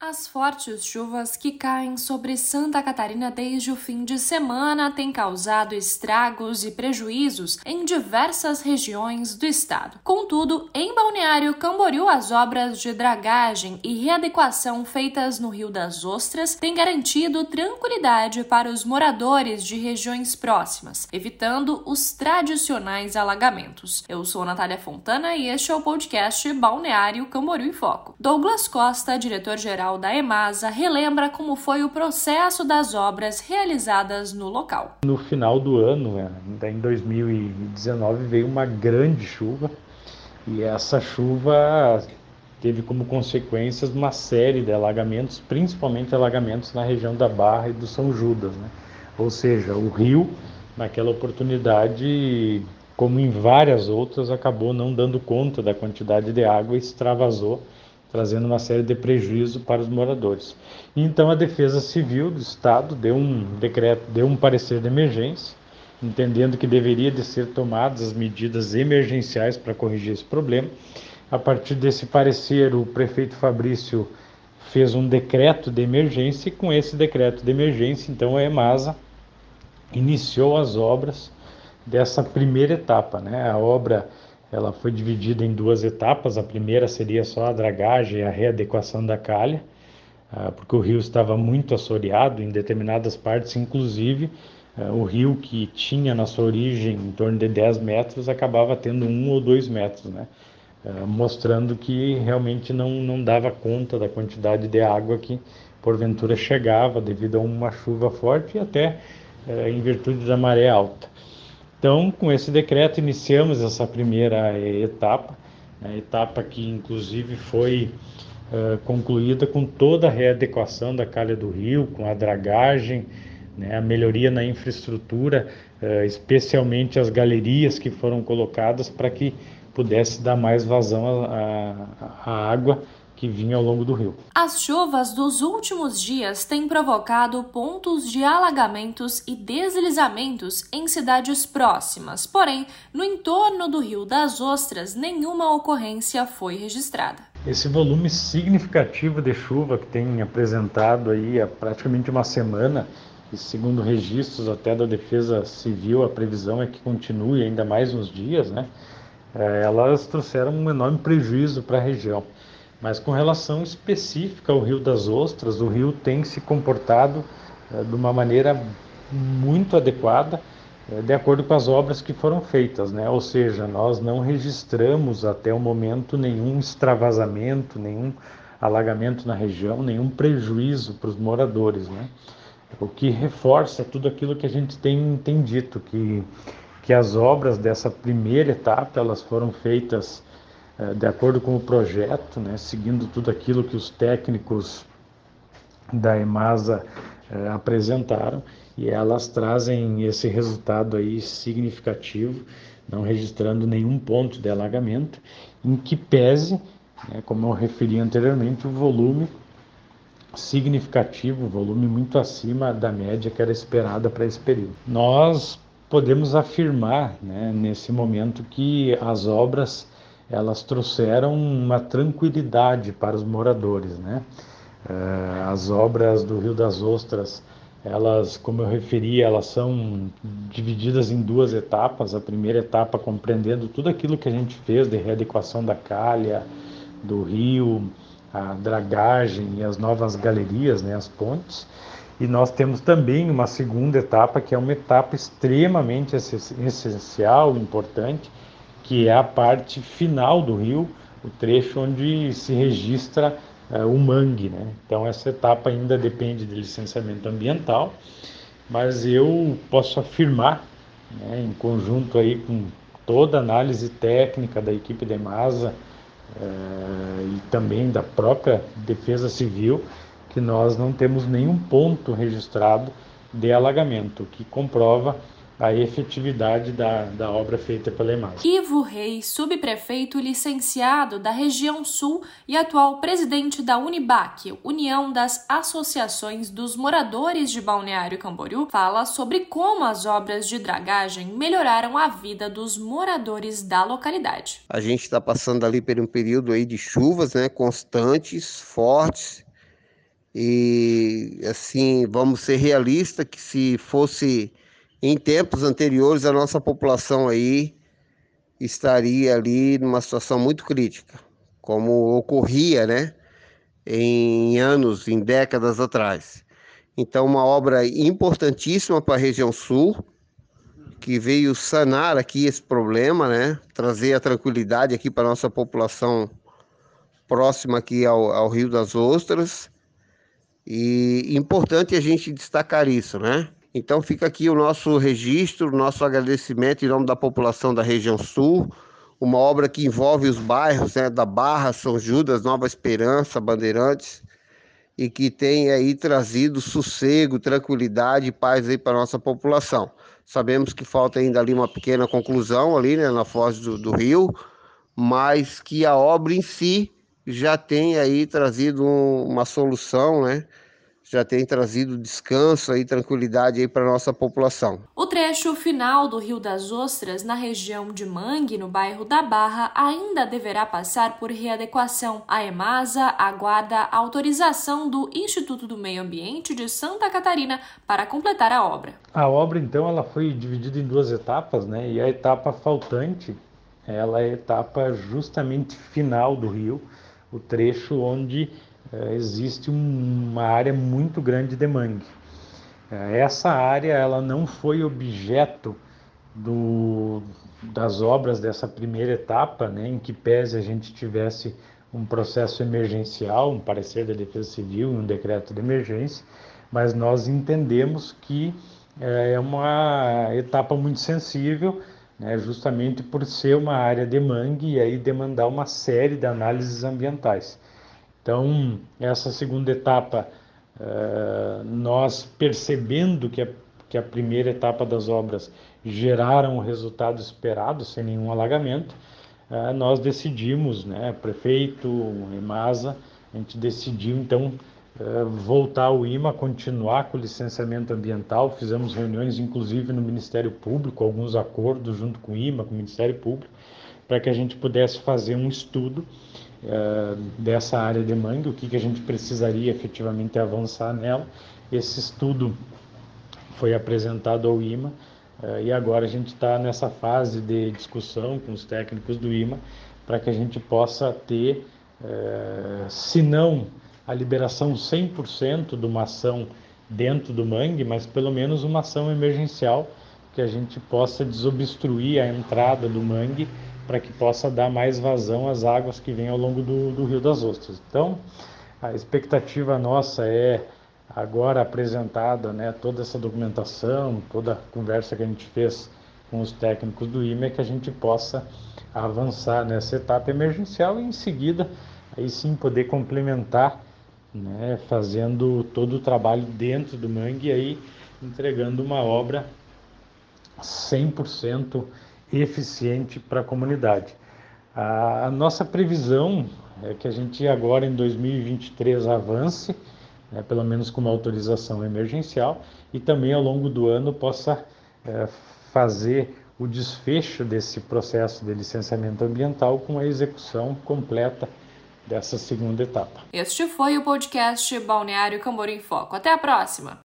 As fortes chuvas que caem sobre Santa Catarina desde o fim de semana têm causado estragos e prejuízos em diversas regiões do estado. Contudo, em Balneário Camboriú, as obras de dragagem e readequação feitas no Rio das Ostras têm garantido tranquilidade para os moradores de regiões próximas, evitando os tradicionais alagamentos. Eu sou Natália Fontana e este é o podcast Balneário Camboriú em Foco. Douglas Costa, diretor-geral Da EMASA relembra como foi o processo das obras realizadas no local. No final do ano, né, em 2019, veio uma grande chuva e essa chuva teve como consequências uma série de alagamentos, principalmente alagamentos na região da Barra e do São Judas. Né? Ou seja, o rio, naquela oportunidade, como em várias outras, acabou não dando conta da quantidade de água e extravasou trazendo uma série de prejuízos para os moradores. Então a Defesa Civil do Estado deu um decreto, deu um parecer de emergência, entendendo que deveria de ser tomadas as medidas emergenciais para corrigir esse problema. A partir desse parecer, o prefeito Fabrício fez um decreto de emergência e com esse decreto de emergência, então a EMASA iniciou as obras dessa primeira etapa, né? A obra ela foi dividida em duas etapas. A primeira seria só a dragagem e a readequação da calha, ah, porque o rio estava muito assoreado em determinadas partes, inclusive ah, o rio que tinha na sua origem em torno de 10 metros acabava tendo um ou dois metros, né? Ah, mostrando que realmente não, não dava conta da quantidade de água que porventura chegava devido a uma chuva forte e até em virtude da maré alta. Então, com esse decreto, iniciamos essa primeira etapa, a né, etapa que inclusive foi uh, concluída com toda a readequação da calha do rio, com a dragagem, né, a melhoria na infraestrutura, uh, especialmente as galerias que foram colocadas para que pudesse dar mais vazão à água que vinha ao longo do rio. As chuvas dos últimos dias têm provocado pontos de alagamentos e deslizamentos em cidades próximas, porém, no entorno do Rio das Ostras, nenhuma ocorrência foi registrada. Esse volume significativo de chuva que tem apresentado aí há praticamente uma semana, e segundo registros até da Defesa Civil, a previsão é que continue ainda mais uns dias, né? É, elas trouxeram um enorme prejuízo para a região. Mas com relação específica ao Rio das Ostras, o rio tem se comportado eh, de uma maneira muito adequada, eh, de acordo com as obras que foram feitas, né? Ou seja, nós não registramos até o momento nenhum extravasamento, nenhum alagamento na região, nenhum prejuízo para os moradores, né? O que reforça tudo aquilo que a gente tem, tem dito, que, que as obras dessa primeira etapa, elas foram feitas de acordo com o projeto, né, seguindo tudo aquilo que os técnicos da EMASA é, apresentaram e elas trazem esse resultado aí significativo, não registrando nenhum ponto de alagamento, em que pese, né, como eu referi anteriormente, o volume significativo, volume muito acima da média que era esperada para esse período. Nós podemos afirmar, né, nesse momento, que as obras elas trouxeram uma tranquilidade para os moradores, né? Eh, as obras do Rio das Ostras, elas, como eu referi, elas são divididas em duas etapas. A primeira etapa compreendendo tudo aquilo que a gente fez de readequação da calha, do rio, a dragagem e as novas galerias, né, as pontes. E nós temos também uma segunda etapa, que é uma etapa extremamente essencial, importante, que é a parte final do rio, o trecho onde se registra uh, o mangue. Né? Então, essa etapa ainda depende de licenciamento ambiental, mas eu posso afirmar, né, em conjunto aí com toda a análise técnica da equipe da EMASA uh, e também da própria Defesa Civil, que nós não temos nenhum ponto registrado de alagamento, que comprova a efetividade da, da obra feita pela EMAS. Ivo Reis, subprefeito licenciado da região sul e atual presidente da Unibac, União das Associações dos Moradores de Balneário Camboriú, fala sobre como as obras de dragagem melhoraram a vida dos moradores da localidade. A gente está passando ali por um período aí de chuvas né, constantes, fortes, E assim, vamos ser realistas que se fosse em tempos anteriores a nossa população aí estaria ali numa situação muito crítica, como ocorria, né, em anos, em décadas atrás. Então, uma obra importantíssima para a região sul, que veio sanar aqui esse problema, né, trazer a tranquilidade aqui para a nossa população próxima aqui ao, ao Rio das Ostras. E importante a gente destacar isso, né? Então fica aqui o nosso registro, nosso agradecimento em nome da população da região sul, uma obra que envolve os bairros né, da Barra, São Judas, Nova Esperança, Bandeirantes, e que tem aí trazido sossego, tranquilidade e paz aí para a nossa população. Sabemos que falta ainda ali uma pequena conclusão ali né, na foz do, do rio, mas que a obra em si já tem aí trazido um, uma solução, né? Já tem trazido descanso e tranquilidade aí para nossa população. O trecho final do Rio das Ostras, na região de Mangue, no bairro da Barra, ainda deverá passar por readequação. A EMASA aguarda a autorização do Instituto do Meio Ambiente de Santa Catarina para completar a obra. A obra, então, ela foi dividida em duas etapas, né? E a etapa faltante, ela é a etapa justamente final do rio, o trecho onde é, existe uma área muito grande de mangue. É, essa área ela não foi objeto do, das obras dessa primeira etapa, né, em que pese a gente tivesse um processo emergencial, um parecer da Defesa Civil e um decreto de emergência, mas nós entendemos que é, é uma etapa muito sensível, né, justamente por ser uma área de mangue e aí demandar uma série de análises ambientais. Então, essa segunda etapa, uh, nós percebendo que a, que a primeira etapa das obras geraram o resultado esperado, sem nenhum alagamento, uh, nós decidimos, né, prefeito, EMASA, a gente decidiu então uh, voltar ao IMA, continuar com o licenciamento ambiental, fizemos reuniões inclusive no Ministério Público, alguns acordos junto com o IMA, com o Ministério Público, para que a gente pudesse fazer um estudo dessa área de mangue, o que, que a gente precisaria efetivamente avançar nela. Esse estudo foi apresentado ao IMA uh, e agora a gente está nessa fase de discussão com os técnicos do IMA para que a gente possa ter, uh, se não a liberação 100% de uma ação dentro do mangue, mas pelo menos uma ação emergencial que a gente possa desobstruir a entrada do mangue para que possa dar mais vazão às águas que vêm ao longo do, do Rio das Ostras. Então, a expectativa nossa é agora apresentada né, toda essa documentação, toda a conversa que a gente fez com os técnicos do IME, que a gente possa avançar nessa etapa emergencial e em seguida aí sim poder complementar, né, fazendo todo o trabalho dentro do mangue e aí entregando uma obra 100% eficiente para a comunidade. A nossa previsão é que a gente agora em 2023 avance, né, pelo menos com uma autorização emergencial, e também ao longo do ano possa é, fazer o desfecho desse processo de licenciamento ambiental com a execução completa dessa segunda etapa. Este foi o podcast Balneário Camboriú em Foco. Até a próxima!